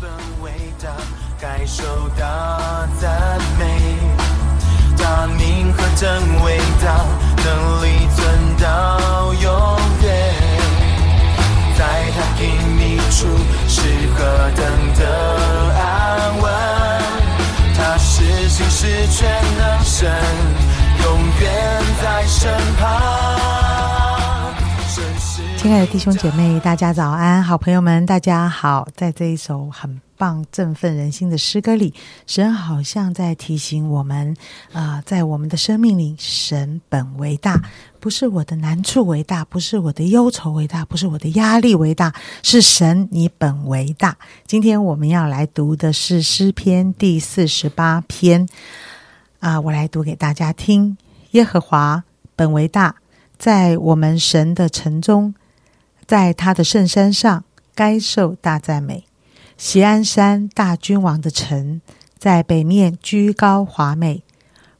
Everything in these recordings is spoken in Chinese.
本伟大，该受到赞美。他名和等伟大，能力存到永远。在他隐秘处是何等的安稳。他是心是全能神，永远在身旁。亲爱的弟兄姐妹，大家早安！好朋友们，大家好！在这一首很棒、振奋人心的诗歌里，神好像在提醒我们：啊、在我们的生命里，神本为大，不是我的难处为大，不是我的忧愁为大，不是我的压力为大，是神你本为大。今天我们要来读的是诗篇第四十八篇啊、我来读给大家听：耶和华本为大，在我们神的城中。在他的圣山上，该受大赞美。锡安山大君王的城，在北面居高华美，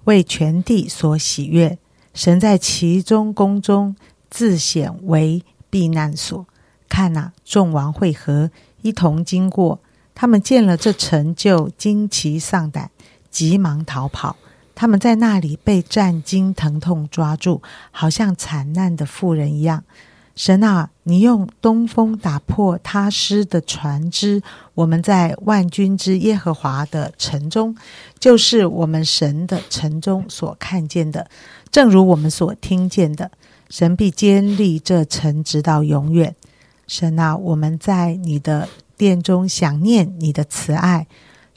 为全地所喜悦。神在其中宫中自显为避难所。看哪、众王会合，一同经过。他们见了这城，就惊奇丧胆，急忙逃跑。他们在那里被战惊疼痛抓住，好像惨难的妇人一样。神啊，你用东风打破他施的船只，我们在万军之耶和华的城中，就是我们神的城中所看见的，正如我们所听见的，神必坚立这城直到永远。神啊，我们在你的殿中想念你的慈爱。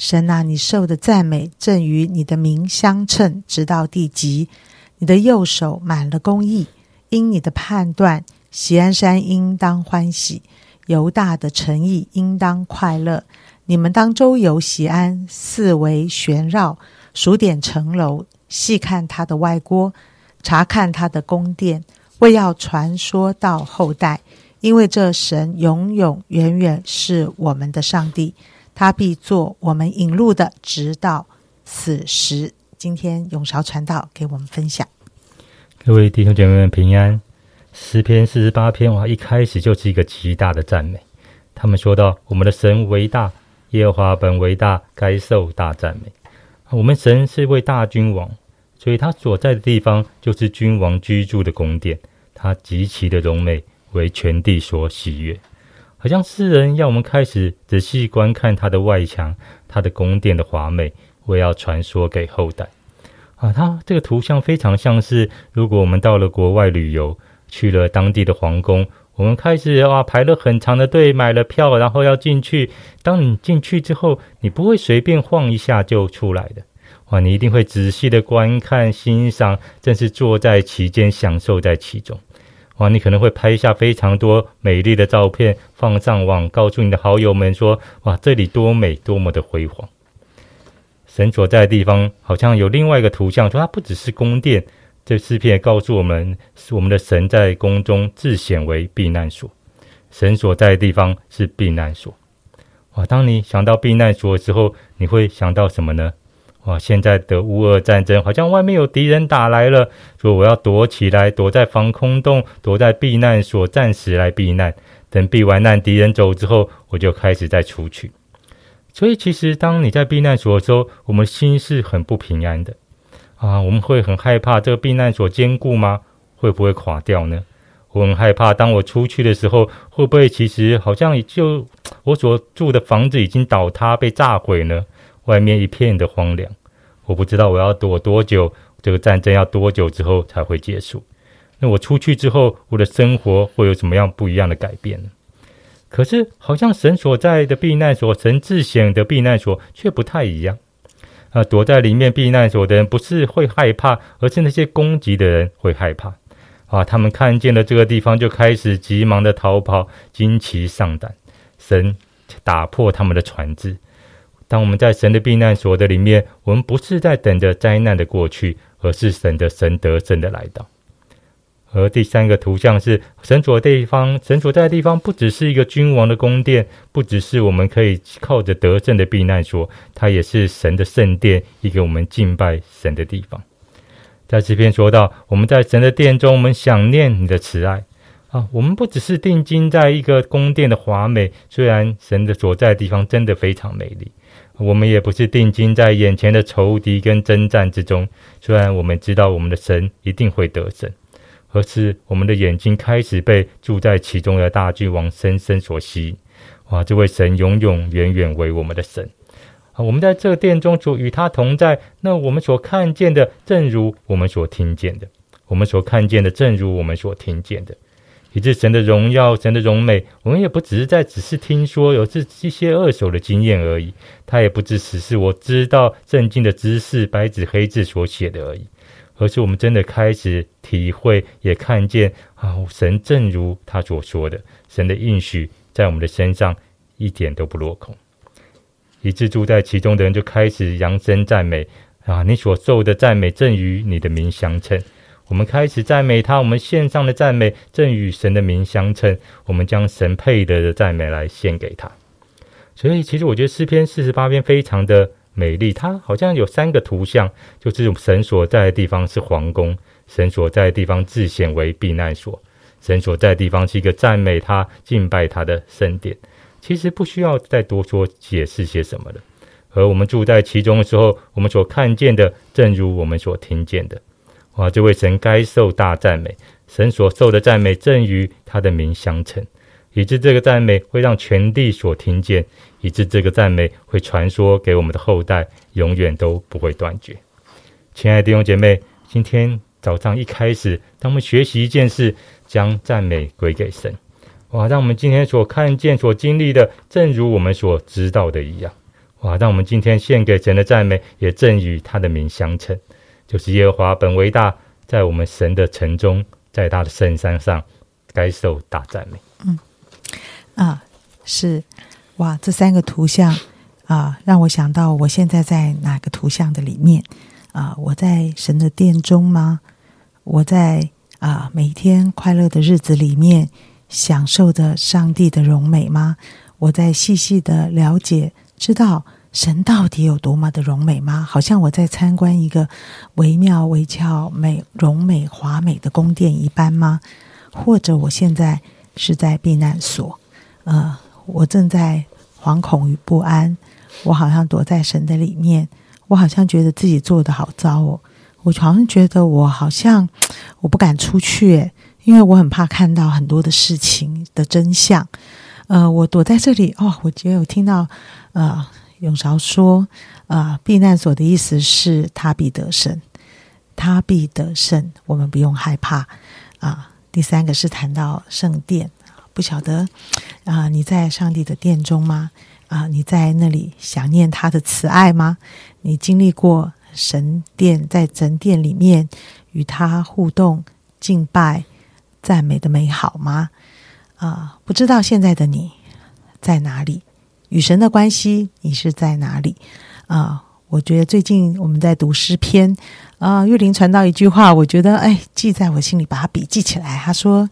神啊，你受的赞美正与你的名相称，直到地极。你的右手满了公义，因你的判断。锡安山应当欢喜，犹大的诚意应当快乐。你们当周游锡安，四围旋绕，数点城楼，细看它的外郭，查看它的宫殿，为要传说到后代。因为这神永永远远是我们的上帝，他必做我们引路的，直到死时。今天永韶传道给我们分享。各位弟兄姐妹们平安。诗篇四十八篇哇，一开始就是一个极大的赞美。他们说到：“我们的神为大，耶和华本为大，该受大赞美。”我们神是位大君王，所以他所在的地方就是君王居住的宫殿，他极其的荣美，为全地所喜悦。好像诗人要我们开始仔细观看它的外墙，它的宫殿的华美，为要传说给后代。啊，它这个图像非常像是，如果我们到了国外旅游。去了当地的皇宫，我们开始啊排了很长的队，买了票，然后要进去。当你进去之后，你不会随便晃一下就出来的，哇！你一定会仔细的观看、欣赏，正是坐在其间，享受在其中。哇！你可能会拍下非常多美丽的照片，放上网，告诉你的好友们说：哇，这里多美，多么的辉煌！神所在的地方，好像有另外一个图像，说它不只是宫殿。这诗篇告诉我们，是我们的神在宫中自显为避难所，神所在的地方是避难所。哇！当你想到避难所的时候，你会想到什么呢？哇！现在的乌俄战争，好像外面有敌人打来了，说我要躲起来，躲在防空洞，躲在避难所，暂时来避难。等避完难，敌人走之后，我就开始再出去。所以，其实当你在避难所的时候，我们心是很不平安的。啊，我们会很害怕这个避难所坚固吗？会不会垮掉呢？我很害怕，当我出去的时候，会不会其实好像就我所住的房子已经倒塌、被炸毁呢？外面一片的荒凉，我不知道我要躲多久，这个战争要多久之后才会结束？那我出去之后，我的生活会有什么样不一样的改变呢？可是，好像神所在的避难所，神自显的避难所却不太一样。啊，躲在里面避难所的人不是会害怕，而是那些攻击的人会害怕。啊，他们看见了这个地方，就开始急忙的逃跑，惊奇上胆。神打破他们的船只。当我们在神的避难所的里面，我们不是在等着灾难的过去，而是神的神得胜的来到。而第三个图像是神所的地方，神所在的地方不只是一个君王的宫殿，不只是我们可以靠着得胜的避难所，它也是神的圣殿，一个我们敬拜神的地方。在这篇说到，我们在神的殿中，我们想念你的慈爱啊，我们不只是定睛在一个宫殿的华美，虽然神的所在的地方真的非常美丽，我们也不是定睛在眼前的仇敌跟征战之中，虽然我们知道我们的神一定会得胜，而是我们的眼睛开始被住在其中的大君王深深所吸引。哇，这位神永永远远为我们的神啊！我们在这殿中主与他同在，那我们所看见的，正如我们所听见的；我们所看见的，正如我们所听见的。以致神的荣耀、神的荣美，我们也不只是在只是听说，有这一些二手的经验而已。他也不只是是我知道圣经的知识，白纸黑字所写的而已，而是我们真的开始体会，也看见啊，神正如他所说的，神的应许在我们的身上一点都不落空。以致住在其中的人就开始扬声赞美啊，你所受的赞美正与你的名相称。我们开始赞美他，我们献上的赞美正与神的名相称。我们将神配得的赞美来献给他。所以，其实我觉得诗篇四十八篇非常的美丽。它好像有三个图像，就是神所在的地方是皇宫，神所在的地方自显为避难所，神所在的地方是一个赞美他、敬拜他的圣殿。其实不需要再多说解释些什么了。而我们住在其中的时候，我们所看见的，正如我们所听见的。哇！这位神该受大赞美，神所受的赞美正与他的名相称，以致这个赞美会让全地所听见，以致这个赞美会传说给我们的后代，永远都不会断绝。亲爱的弟兄姐妹，今天早上一开始，当我们学习一件事，将赞美归给神。哇！让我们今天所看见、所经历的，正如我们所知道的一样。哇！让我们今天献给神的赞美，也正与他的名相称。就是耶和华本为大，在我们神的城中，在他的圣山上，该受大赞美。嗯，啊，是哇，这三个图像啊，让我想到我现在在哪个图像的里面啊？我在神的殿中吗？我在啊，每天快乐的日子里面，享受着上帝的荣美吗？我在细细的了解，知道。神到底有多么的荣美吗？好像我在参观一个惟妙惟肖、美荣美华美的宫殿一般吗？或者我现在是在避难所？呃，我正在惶恐与不安，我好像躲在神的里面，我好像觉得自己做的好糟哦，我好像觉得我好像我不敢出去，因为我很怕看到很多的事情的真相。呃，我躲在这里哦，我觉得有听到呃。永韶说：“啊，避难所的意思是他必得胜，他必得胜，我们不用害怕。啊，第三个是谈到圣殿，不晓得啊，你在上帝的殿中吗？啊，你在那里想念他的慈爱吗？你经历过神殿在神殿里面与他互动、敬拜、赞美的美好吗？啊，不知道现在的你在哪里？”与神的关系，你是在哪里啊？我觉得最近我们在读诗篇啊，玉林传到一句话，我觉得哎，记在我心里，把它笔记起来。他说：“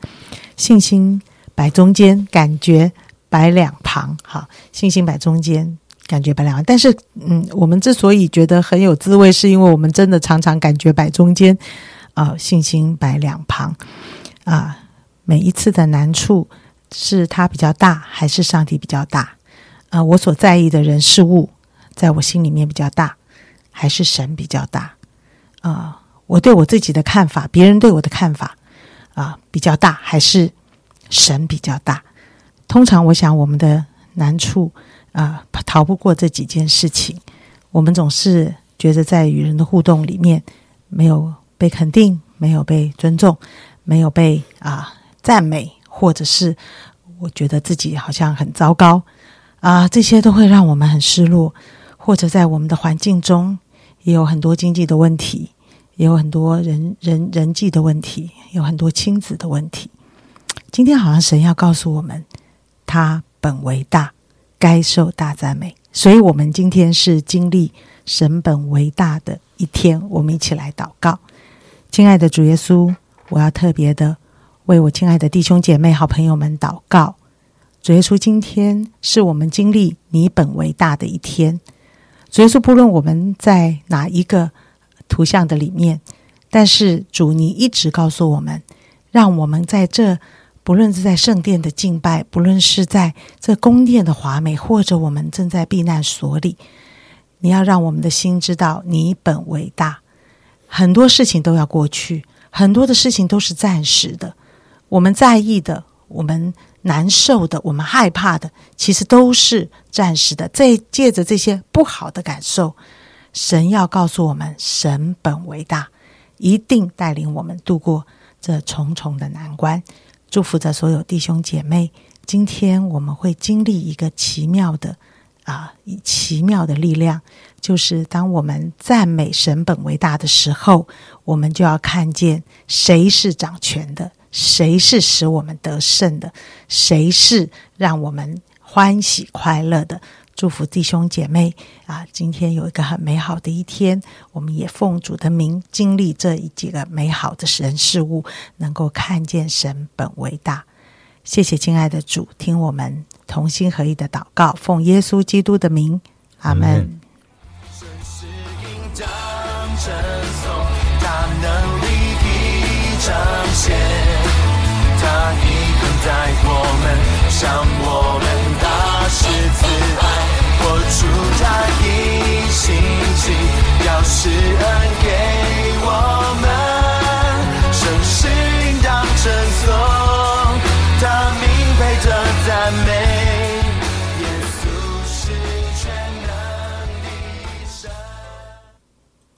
信心摆中间，感觉摆两旁。”好，信心摆中间，感觉摆两旁。但是，嗯，我们之所以觉得很有滋味，是因为我们真的常常感觉摆中间啊，信心摆两旁啊。每一次的难处，是他比较大，还是上帝比较大？啊，我所在意的人事物，在我心里面比较大，还是神比较大？啊，我对我自己的看法，别人对我的看法，啊，比较大，还是神比较大？通常，我想我们的难处啊，逃不过这几件事情。我们总是觉得在与人的互动里面，没有被肯定，没有被尊重，没有被啊赞美，或者是我觉得自己好像很糟糕。啊，这些都会让我们很失落，或者在我们的环境中也有很多经济的问题，也有很多人人人际的问题，有很多亲子的问题。今天好像神要告诉我们，他本为大，该受大赞美。所以，我们今天是经历神本为大的一天。我们一起来祷告，亲爱的主耶稣，我要特别的为我亲爱的弟兄姐妹、好朋友们祷告。主耶稣，今天是我们经历你本为大的一天。主耶稣，不论我们在哪一个图像的里面，但是主，你一直告诉我们，让我们在这不论是在圣殿的敬拜，不论是在这宫殿的华美，或者我们正在避难所里，你要让我们的心知道你本为大。很多事情都要过去，很多的事情都是暂时的。我们在意的，我们难受的，我们害怕的，其实都是暂时的。在借着这些不好的感受，神要告诉我们，神本为大，一定带领我们度过这重重的难关。祝福着所有弟兄姐妹，今天我们会经历一个奇妙的啊，以奇妙的力量，就是当我们赞美神本为大的时候，我们就要看见谁是掌权的，谁是使我们得胜的，谁是让我们欢喜快乐的。祝福弟兄姐妹啊！今天有一个很美好的一天，我们也奉主的名经历这一几个美好的神事物，能够看见神本为大。谢谢亲爱的主，听我们同心合意的祷告，奉耶稣基督的名，阿门。他一在我们，向我们。